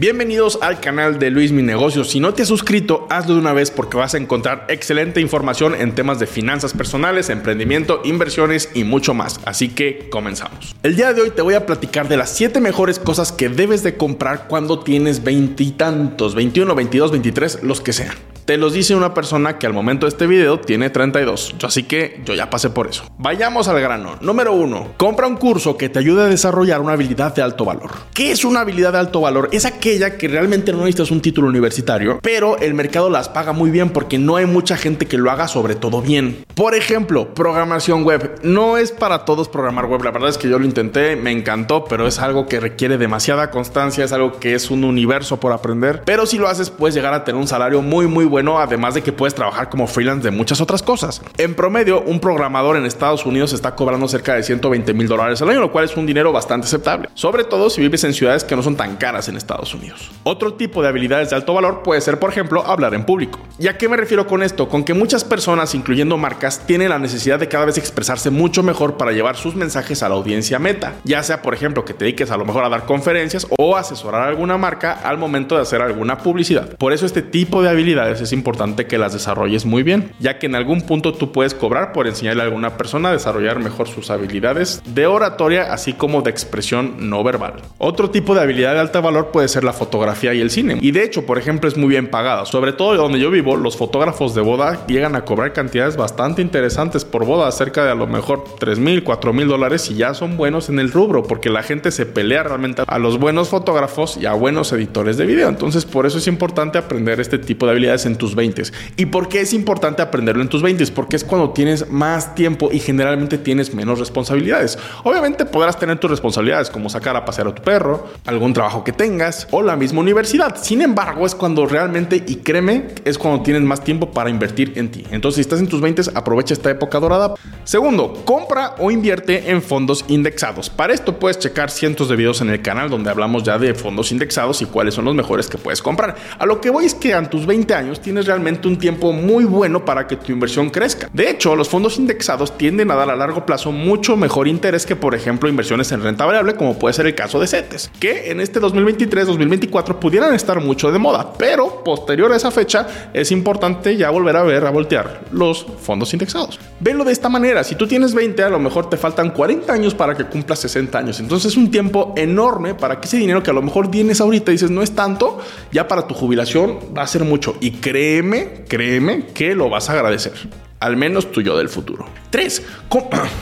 Bienvenidos al canal de Luis Mi Negocios. Si no te has suscrito, hazlo de una vez porque vas a encontrar excelente información en temas de finanzas personales, emprendimiento, inversiones y mucho más. Así que comenzamos. El día de hoy te voy a platicar de las 7 mejores cosas que debes de comprar cuando tienes veintitantos, 21, 22, 23, los que sean. Te los dice una persona que al momento de este video tiene 32, así que yo ya pasé por eso. Vayamos al grano. Número 1. Compra un curso que te ayude a desarrollar una habilidad de alto valor. ¿Qué es una habilidad de alto valor? Es aquella que realmente no necesitas un título universitario, pero el mercado las paga muy bien porque no hay mucha gente que lo haga sobre todo bien. Por ejemplo, programación web. No es para todos programar web. La verdad es que yo lo intenté, me encantó, pero es algo que requiere demasiada constancia, es algo que es un universo por aprender. Pero si lo haces, puedes llegar a tener un salario muy, muy bueno bueno, además de que puedes trabajar como freelance de muchas otras cosas. En promedio, un programador en Estados Unidos está cobrando cerca de 120 mil dólares al año, lo cual es un dinero bastante aceptable, sobre todo si vives en ciudades que no son tan caras en Estados Unidos. Otro tipo de habilidades de alto valor puede ser, por ejemplo, hablar en público. ¿Y a qué me refiero con esto? Con que muchas personas, incluyendo marcas, tienen la necesidad de cada vez expresarse mucho mejor para llevar sus mensajes a la audiencia meta, ya sea, por ejemplo, que te dediques a lo mejor a dar conferencias o asesorar a alguna marca al momento de hacer alguna publicidad. Por eso este tipo de habilidades es importante que las desarrolles muy bien, ya que en algún punto tú puedes cobrar por enseñarle a alguna persona a desarrollar mejor sus habilidades de oratoria, así como de expresión no verbal. Otro tipo de habilidad de alto valor puede ser la fotografía y el cine, y de hecho, por ejemplo, es muy bien pagada, sobre todo donde yo vivo, los fotógrafos de boda llegan a cobrar cantidades bastante interesantes por boda, cerca de a lo mejor 3 mil, 4 mil dólares y ya son buenos en el rubro, porque la gente se pelea realmente a los buenos fotógrafos y a buenos editores de video. Entonces, por eso es importante aprender este tipo de habilidades en tus 20 ¿Y por qué es importante aprenderlo en tus 20 Porque es cuando tienes más tiempo y generalmente tienes menos responsabilidades. Obviamente podrás tener tus responsabilidades como sacar a pasear a tu perro, algún trabajo que tengas o la misma universidad. Sin embargo, es cuando realmente, y créeme, es cuando tienes más tiempo para invertir en ti. Entonces, si estás en tus 20 aprovecha esta época dorada. Segundo, compra o invierte en fondos indexados. Para esto puedes checar cientos de videos en el canal donde hablamos ya de fondos indexados y cuáles son los mejores que puedes comprar. A lo que voy es que en tus 20 años tienes realmente un tiempo muy bueno para que tu inversión crezca. De hecho, los fondos indexados tienden a dar a largo plazo mucho mejor interés que, por ejemplo, inversiones en renta variable, como puede ser el caso de CETES, que en este 2023-2024 pudieran estar mucho de moda, pero posterior a esa fecha es importante ya volver a ver, a voltear los fondos indexados. Velo de esta manera, si tú tienes 20, a lo mejor te faltan 40 años para que cumplas 60 años, entonces es un tiempo enorme para que ese dinero que a lo mejor tienes ahorita dices no es tanto, ya para tu jubilación va a ser mucho y créeme créeme, que lo vas a agradecer. Al menos tuyo del futuro. 3.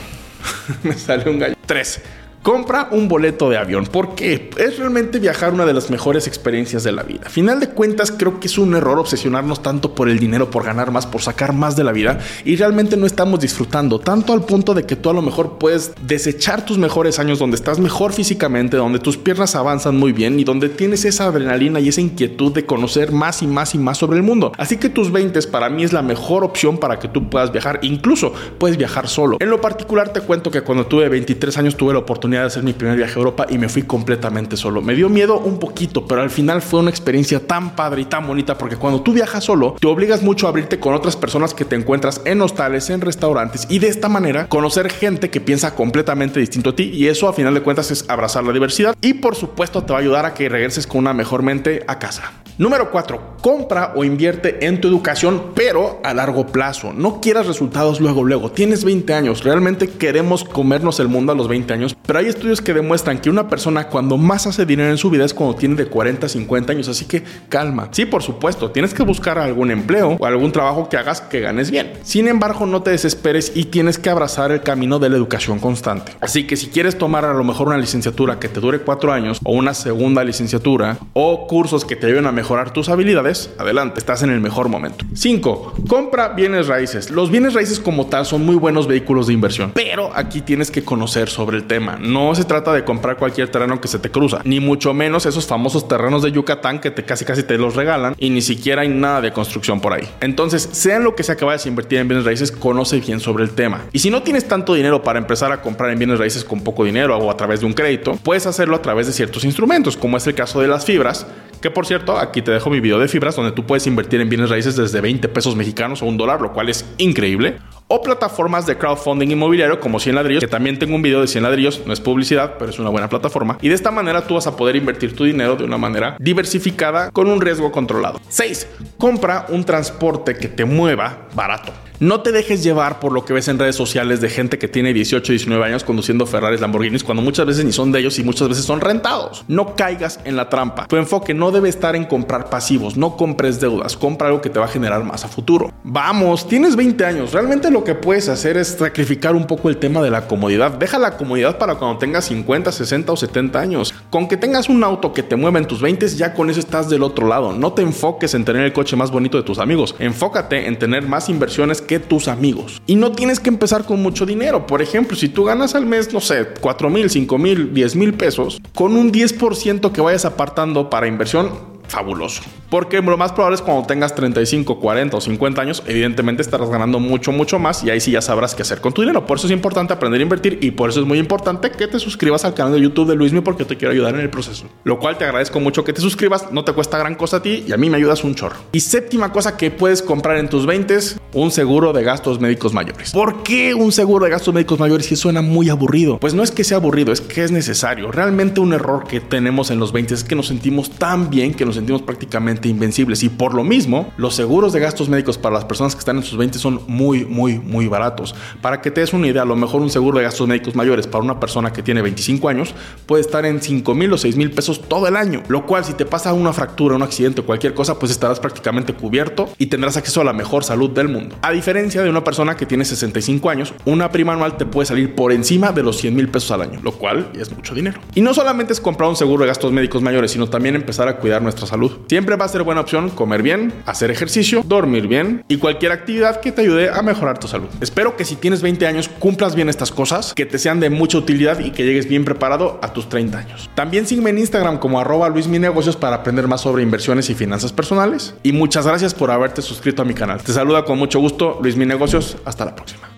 Me sale un gallo. 3. Compra un boleto de avión. porque Es realmente viajar una de las mejores experiencias de la vida. Final de cuentas, creo que es un error obsesionarnos tanto por el dinero, por ganar más, por sacar más de la vida y realmente no estamos disfrutando tanto al punto de que tú a lo mejor puedes desechar tus mejores años donde estás mejor físicamente, donde tus piernas avanzan muy bien y donde tienes esa adrenalina y esa inquietud de conocer más y más y más sobre el mundo. Así que tus 20 para mí es la mejor opción para que tú puedas viajar. Incluso puedes viajar solo. En lo particular te cuento que cuando tuve 23 años tuve la oportunidad de hacer mi primer viaje a Europa y me fui completamente solo. Me dio miedo un poquito, pero al final fue una experiencia tan padre y tan bonita porque cuando tú viajas solo, te obligas mucho a abrirte con otras personas que te encuentras en hostales, en restaurantes y de esta manera conocer gente que piensa completamente distinto a ti y eso a final de cuentas es abrazar la diversidad y por supuesto te va a ayudar a que regreses con una mejor mente a casa. Número 4. Compra o invierte en tu educación, pero a largo plazo. No quieras resultados luego, luego. Tienes 20 años. Realmente queremos comernos el mundo a los 20 años. Pero hay estudios que demuestran que una persona cuando más hace dinero en su vida es cuando tiene de 40 a 50 años. Así que calma. Sí, por supuesto, tienes que buscar algún empleo o algún trabajo que hagas que ganes bien. Sin embargo, no te desesperes y tienes que abrazar el camino de la educación constante. Así que si quieres tomar a lo mejor una licenciatura que te dure 4 años o una segunda licenciatura o cursos que te ayuden a mejorar mejorar tus habilidades, adelante, estás en el mejor momento. 5. Compra bienes raíces. Los bienes raíces como tal son muy buenos vehículos de inversión, pero aquí tienes que conocer sobre el tema. No se trata de comprar cualquier terreno que se te cruza, ni mucho menos esos famosos terrenos de Yucatán que te casi casi te los regalan y ni siquiera hay nada de construcción por ahí. Entonces, sean lo que sea que vayas a invertir en bienes raíces, conoce bien sobre el tema. Y si no tienes tanto dinero para empezar a comprar en bienes raíces con poco dinero o a través de un crédito, puedes hacerlo a través de ciertos instrumentos, como es el caso de las fibras, que por cierto, aquí te dejo mi video de fibras donde tú puedes invertir en bienes raíces desde 20 pesos mexicanos o un dólar, lo cual es increíble. O plataformas de crowdfunding inmobiliario como 100 ladrillos, que también tengo un video de 100 ladrillos, no es publicidad, pero es una buena plataforma. Y de esta manera tú vas a poder invertir tu dinero de una manera diversificada con un riesgo controlado. 6. Compra un transporte que te mueva barato. No te dejes llevar por lo que ves en redes sociales de gente que tiene 18, 19 años conduciendo Ferraris, Lamborghinis, cuando muchas veces ni son de ellos y muchas veces son rentados. No caigas en la trampa. Tu enfoque no debe estar en comprar pasivos, no compres deudas, compra algo que te va a generar más a futuro. Vamos, tienes 20 años, realmente lo que puedes hacer es sacrificar un poco el tema de la comodidad. Deja la comodidad para cuando tengas 50, 60 o 70 años. Con que tengas un auto que te mueva en tus 20, ya con eso estás del otro lado. No te enfoques en tener el coche más bonito de tus amigos. Enfócate en tener más inversiones que tus amigos. Y no tienes que empezar con mucho dinero. Por ejemplo, si tú ganas al mes, no sé, 4 mil, 5 mil, 10 mil pesos, con un 10% que vayas apartando para inversión, fabuloso. Porque lo más probable es cuando tengas 35, 40 o 50 años, evidentemente estarás ganando mucho, mucho más y ahí sí ya sabrás qué hacer con tu dinero. Por eso es importante aprender a invertir y por eso es muy importante que te suscribas al canal de YouTube de Luismi porque te quiero ayudar en el proceso. Lo cual te agradezco mucho que te suscribas, no te cuesta gran cosa a ti y a mí me ayudas un chorro. Y séptima cosa que puedes comprar en tus 20 un seguro de gastos médicos mayores. ¿Por qué un seguro de gastos médicos mayores si suena muy aburrido? Pues no es que sea aburrido, es que es necesario. Realmente un error que tenemos en los 20 es que nos sentimos tan bien que nos sentimos prácticamente invencibles y por lo mismo los seguros de gastos médicos para las personas que están en sus 20 son muy, muy, muy baratos. Para que te des una idea, a lo mejor un seguro de gastos médicos mayores para una persona que tiene 25 años puede estar en 5 mil o 6 mil pesos todo el año, lo cual si te pasa una fractura, un accidente o cualquier cosa, pues estarás prácticamente cubierto y tendrás acceso a la mejor salud del mundo. A diferencia de una persona que tiene 65 años, una prima anual te puede salir por encima de los 100 mil pesos al año, lo cual es mucho dinero. Y no solamente es comprar un seguro de gastos médicos mayores, sino también empezar a cuidar nuestra salud. Siempre va a ser buena opción comer bien, hacer ejercicio, dormir bien y cualquier actividad que te ayude a mejorar tu salud. Espero que si tienes 20 años cumplas bien estas cosas, que te sean de mucha utilidad y que llegues bien preparado a tus 30 años. También sígueme en Instagram como arroba luisminegocios para aprender más sobre inversiones y finanzas personales. Y muchas gracias por haberte suscrito a mi canal. Te saluda con mucho gusto Luis Mi Negocios. Hasta la próxima.